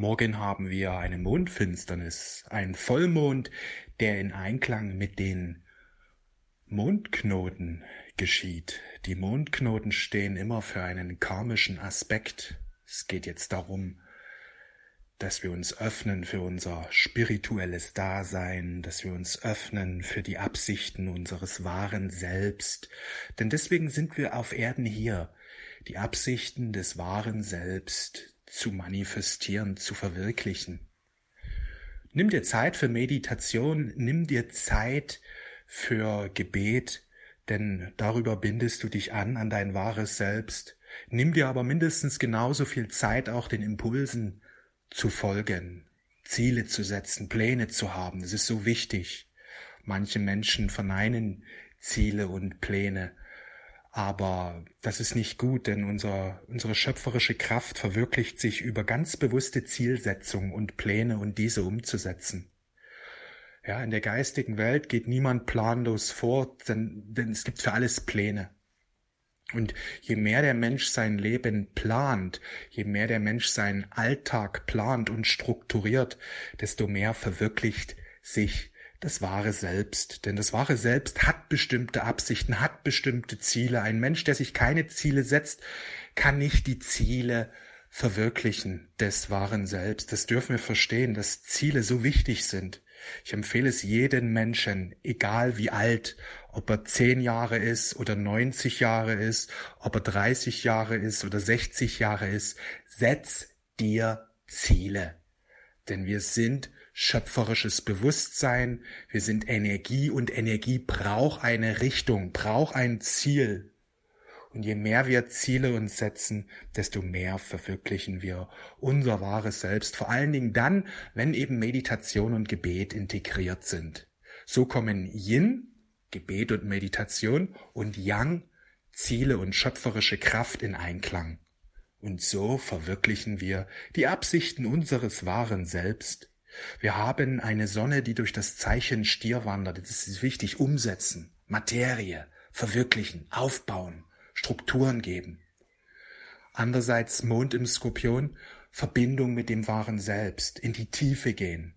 Morgen haben wir eine Mondfinsternis, ein Vollmond, der in Einklang mit den Mondknoten geschieht. Die Mondknoten stehen immer für einen karmischen Aspekt. Es geht jetzt darum, dass wir uns öffnen für unser spirituelles Dasein, dass wir uns öffnen für die Absichten unseres wahren Selbst. Denn deswegen sind wir auf Erden hier, die Absichten des wahren Selbst zu manifestieren, zu verwirklichen. Nimm dir Zeit für Meditation, nimm dir Zeit für Gebet, denn darüber bindest du dich an, an dein wahres Selbst. Nimm dir aber mindestens genauso viel Zeit, auch den Impulsen zu folgen, Ziele zu setzen, Pläne zu haben. Das ist so wichtig. Manche Menschen verneinen Ziele und Pläne. Aber das ist nicht gut, denn unser, unsere schöpferische Kraft verwirklicht sich über ganz bewusste Zielsetzung und Pläne und diese umzusetzen. Ja, in der geistigen Welt geht niemand planlos vor, denn, denn es gibt für alles Pläne. Und je mehr der Mensch sein Leben plant, je mehr der Mensch seinen Alltag plant und strukturiert, desto mehr verwirklicht sich das wahre Selbst. Denn das wahre Selbst hat bestimmte Absichten, hat bestimmte Ziele. Ein Mensch, der sich keine Ziele setzt, kann nicht die Ziele verwirklichen des wahren Selbst. Das dürfen wir verstehen, dass Ziele so wichtig sind. Ich empfehle es jedem Menschen, egal wie alt, ob er zehn Jahre ist oder 90 Jahre ist, ob er 30 Jahre ist oder 60 Jahre ist, setz dir Ziele. Denn wir sind schöpferisches Bewusstsein, wir sind Energie und Energie braucht eine Richtung, braucht ein Ziel. Und je mehr wir Ziele uns setzen, desto mehr verwirklichen wir unser wahres Selbst. Vor allen Dingen dann, wenn eben Meditation und Gebet integriert sind. So kommen Yin, Gebet und Meditation, und Yang, Ziele und schöpferische Kraft in Einklang. Und so verwirklichen wir die Absichten unseres wahren Selbst wir haben eine Sonne, die durch das Zeichen Stier wandert. Das ist wichtig. Umsetzen, Materie, verwirklichen, aufbauen, Strukturen geben. Andererseits Mond im Skorpion, Verbindung mit dem wahren Selbst, in die Tiefe gehen,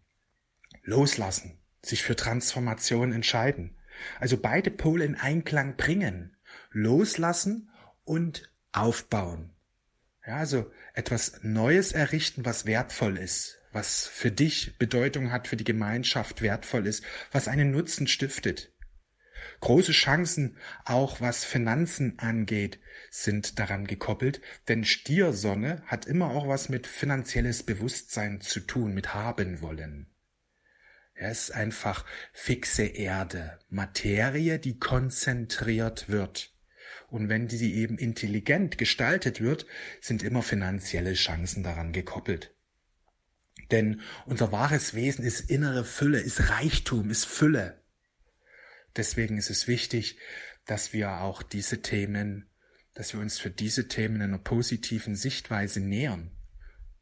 loslassen, sich für Transformation entscheiden. Also beide Pole in Einklang bringen, loslassen und aufbauen. Ja, also etwas Neues errichten, was wertvoll ist, was für dich Bedeutung hat, für die Gemeinschaft wertvoll ist, was einen Nutzen stiftet. Große Chancen, auch was Finanzen angeht, sind daran gekoppelt, denn Stiersonne hat immer auch was mit finanzielles Bewusstsein zu tun, mit haben wollen. Er ist einfach fixe Erde, Materie, die konzentriert wird. Und wenn sie eben intelligent gestaltet wird, sind immer finanzielle Chancen daran gekoppelt. Denn unser wahres Wesen ist innere Fülle, ist Reichtum, ist Fülle. Deswegen ist es wichtig, dass wir auch diese Themen, dass wir uns für diese Themen in einer positiven Sichtweise nähern.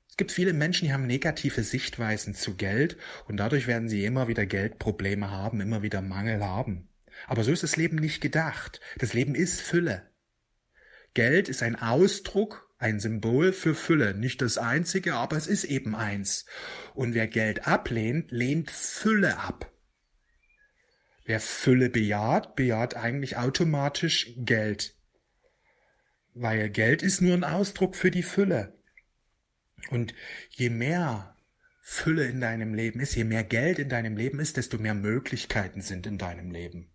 Es gibt viele Menschen, die haben negative Sichtweisen zu Geld und dadurch werden sie immer wieder Geldprobleme haben, immer wieder Mangel haben. Aber so ist das Leben nicht gedacht. Das Leben ist Fülle. Geld ist ein Ausdruck ein Symbol für Fülle, nicht das einzige, aber es ist eben eins. Und wer Geld ablehnt, lehnt Fülle ab. Wer Fülle bejaht, bejaht eigentlich automatisch Geld. Weil Geld ist nur ein Ausdruck für die Fülle. Und je mehr Fülle in deinem Leben ist, je mehr Geld in deinem Leben ist, desto mehr Möglichkeiten sind in deinem Leben.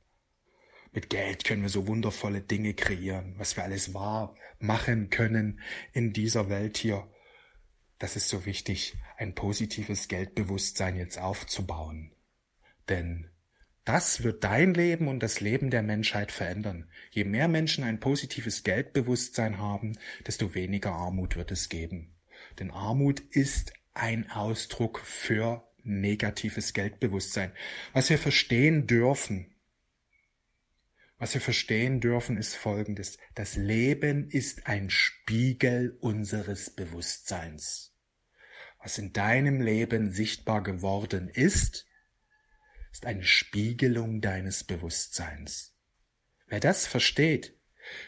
Mit Geld können wir so wundervolle Dinge kreieren, was wir alles wahr machen können in dieser Welt hier. Das ist so wichtig, ein positives Geldbewusstsein jetzt aufzubauen. Denn das wird dein Leben und das Leben der Menschheit verändern. Je mehr Menschen ein positives Geldbewusstsein haben, desto weniger Armut wird es geben. Denn Armut ist ein Ausdruck für negatives Geldbewusstsein. Was wir verstehen dürfen, was wir verstehen dürfen, ist Folgendes. Das Leben ist ein Spiegel unseres Bewusstseins. Was in deinem Leben sichtbar geworden ist, ist eine Spiegelung deines Bewusstseins. Wer das versteht,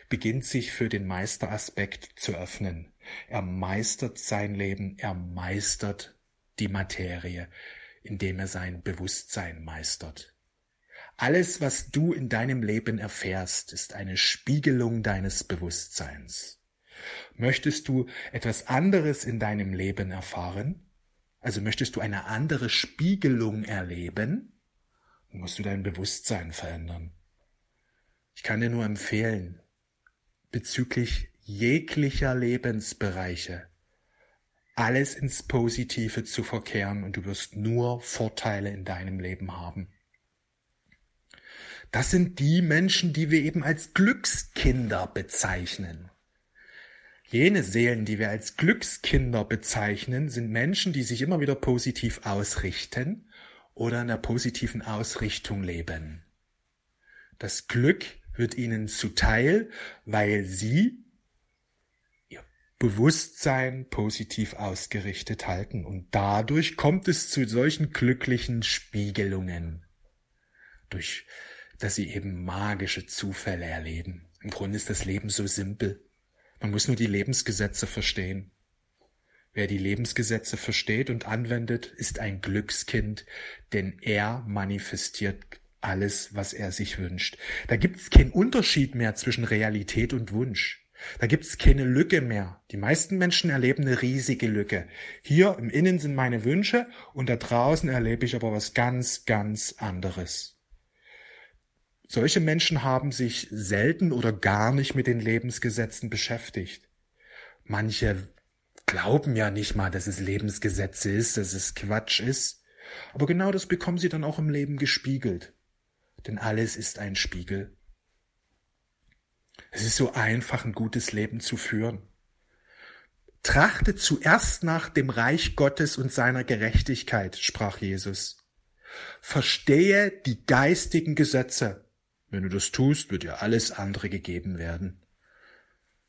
beginnt sich für den Meisteraspekt zu öffnen. Er meistert sein Leben, er meistert die Materie, indem er sein Bewusstsein meistert. Alles, was du in deinem Leben erfährst, ist eine Spiegelung deines Bewusstseins. Möchtest du etwas anderes in deinem Leben erfahren? Also möchtest du eine andere Spiegelung erleben? musst du dein Bewusstsein verändern. Ich kann dir nur empfehlen, bezüglich jeglicher Lebensbereiche alles ins Positive zu verkehren und du wirst nur Vorteile in deinem Leben haben. Das sind die Menschen, die wir eben als Glückskinder bezeichnen. Jene Seelen, die wir als Glückskinder bezeichnen, sind Menschen, die sich immer wieder positiv ausrichten oder in der positiven Ausrichtung leben. Das Glück wird ihnen zuteil, weil sie ihr Bewusstsein positiv ausgerichtet halten und dadurch kommt es zu solchen glücklichen Spiegelungen, durch dass sie eben magische Zufälle erleben. Im Grunde ist das Leben so simpel. Man muss nur die Lebensgesetze verstehen. Wer die Lebensgesetze versteht und anwendet, ist ein Glückskind, denn er manifestiert alles, was er sich wünscht. Da gibt es keinen Unterschied mehr zwischen Realität und Wunsch. Da gibt es keine Lücke mehr. Die meisten Menschen erleben eine riesige Lücke. Hier im Innen sind meine Wünsche und da draußen erlebe ich aber was ganz, ganz anderes. Solche Menschen haben sich selten oder gar nicht mit den Lebensgesetzen beschäftigt. Manche glauben ja nicht mal, dass es Lebensgesetze ist, dass es Quatsch ist. Aber genau das bekommen sie dann auch im Leben gespiegelt. Denn alles ist ein Spiegel. Es ist so einfach, ein gutes Leben zu führen. Trachte zuerst nach dem Reich Gottes und seiner Gerechtigkeit, sprach Jesus. Verstehe die geistigen Gesetze wenn du das tust, wird dir alles andere gegeben werden.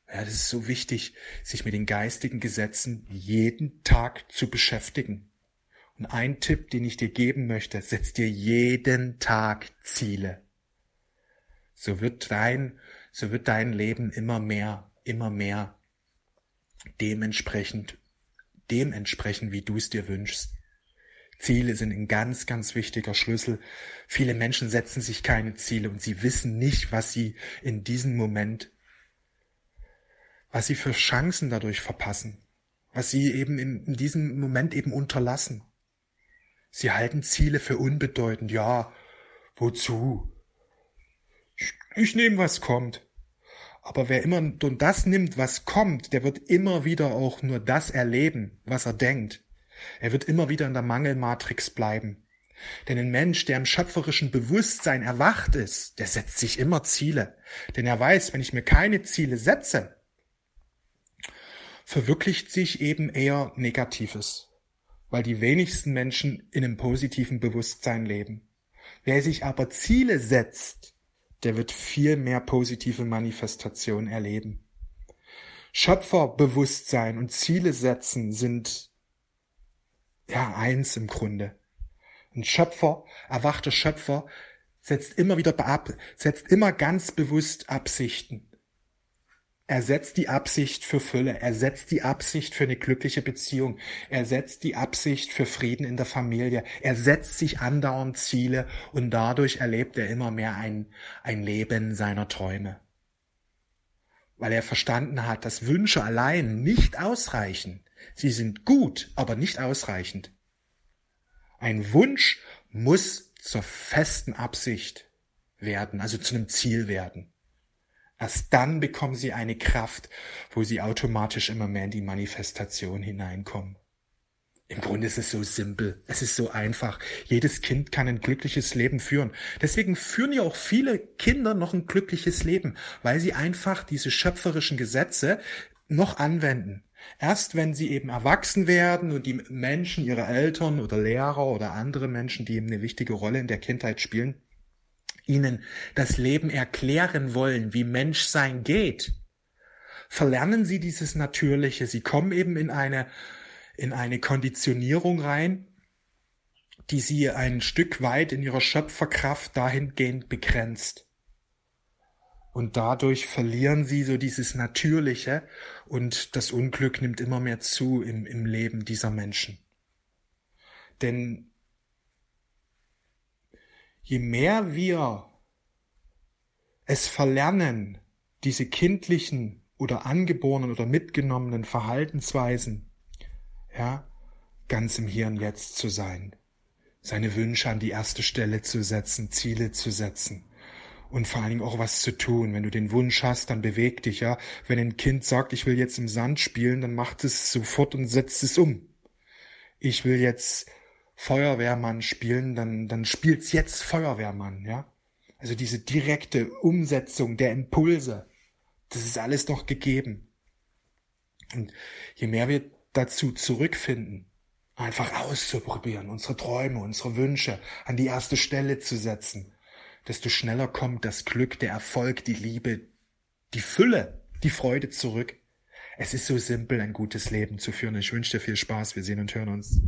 Ja, das ist so wichtig, sich mit den geistigen Gesetzen jeden Tag zu beschäftigen. Und ein Tipp, den ich dir geben möchte, setz dir jeden Tag Ziele. So wird dein, so wird dein Leben immer mehr, immer mehr dementsprechend, dementsprechend, wie du es dir wünschst. Ziele sind ein ganz, ganz wichtiger Schlüssel. Viele Menschen setzen sich keine Ziele und sie wissen nicht, was sie in diesem Moment, was sie für Chancen dadurch verpassen, was sie eben in, in diesem Moment eben unterlassen. Sie halten Ziele für unbedeutend. Ja, wozu? Ich, ich nehme, was kommt. Aber wer immer nur das nimmt, was kommt, der wird immer wieder auch nur das erleben, was er denkt. Er wird immer wieder in der Mangelmatrix bleiben. Denn ein Mensch, der im schöpferischen Bewusstsein erwacht ist, der setzt sich immer Ziele. Denn er weiß, wenn ich mir keine Ziele setze, verwirklicht sich eben eher Negatives, weil die wenigsten Menschen in einem positiven Bewusstsein leben. Wer sich aber Ziele setzt, der wird viel mehr positive Manifestationen erleben. Schöpferbewusstsein und Ziele setzen sind ja, eins im Grunde. Ein Schöpfer, erwachter Schöpfer, setzt immer wieder ab, setzt immer ganz bewusst Absichten. Er setzt die Absicht für Fülle, er setzt die Absicht für eine glückliche Beziehung, er setzt die Absicht für Frieden in der Familie, er setzt sich andauernd Ziele und dadurch erlebt er immer mehr ein, ein Leben seiner Träume. Weil er verstanden hat, dass Wünsche allein nicht ausreichen. Sie sind gut, aber nicht ausreichend. Ein Wunsch muss zur festen Absicht werden, also zu einem Ziel werden. Erst dann bekommen sie eine Kraft, wo sie automatisch immer mehr in die Manifestation hineinkommen. Im Grunde ist es so simpel, es ist so einfach. Jedes Kind kann ein glückliches Leben führen. Deswegen führen ja auch viele Kinder noch ein glückliches Leben, weil sie einfach diese schöpferischen Gesetze noch anwenden. Erst wenn sie eben erwachsen werden und die Menschen, ihre Eltern oder Lehrer oder andere Menschen, die eben eine wichtige Rolle in der Kindheit spielen, ihnen das Leben erklären wollen, wie Menschsein geht, verlernen sie dieses Natürliche. Sie kommen eben in eine, in eine Konditionierung rein, die sie ein Stück weit in ihrer Schöpferkraft dahingehend begrenzt. Und dadurch verlieren sie so dieses Natürliche und das Unglück nimmt immer mehr zu im, im Leben dieser Menschen. Denn je mehr wir es verlernen, diese kindlichen oder angeborenen oder mitgenommenen Verhaltensweisen, ja, ganz im Hier und Jetzt zu sein, seine Wünsche an die erste Stelle zu setzen, Ziele zu setzen und vor allen Dingen auch was zu tun. Wenn du den Wunsch hast, dann beweg dich, ja. Wenn ein Kind sagt, ich will jetzt im Sand spielen, dann macht es sofort und setzt es um. Ich will jetzt Feuerwehrmann spielen, dann, dann spielt's jetzt Feuerwehrmann, ja. Also diese direkte Umsetzung der Impulse, das ist alles doch gegeben. Und je mehr wir dazu zurückfinden, einfach auszuprobieren, unsere Träume, unsere Wünsche an die erste Stelle zu setzen, desto schneller kommt das Glück, der Erfolg, die Liebe, die Fülle, die Freude zurück. Es ist so simpel, ein gutes Leben zu führen. Ich wünsche dir viel Spaß. Wir sehen und hören uns.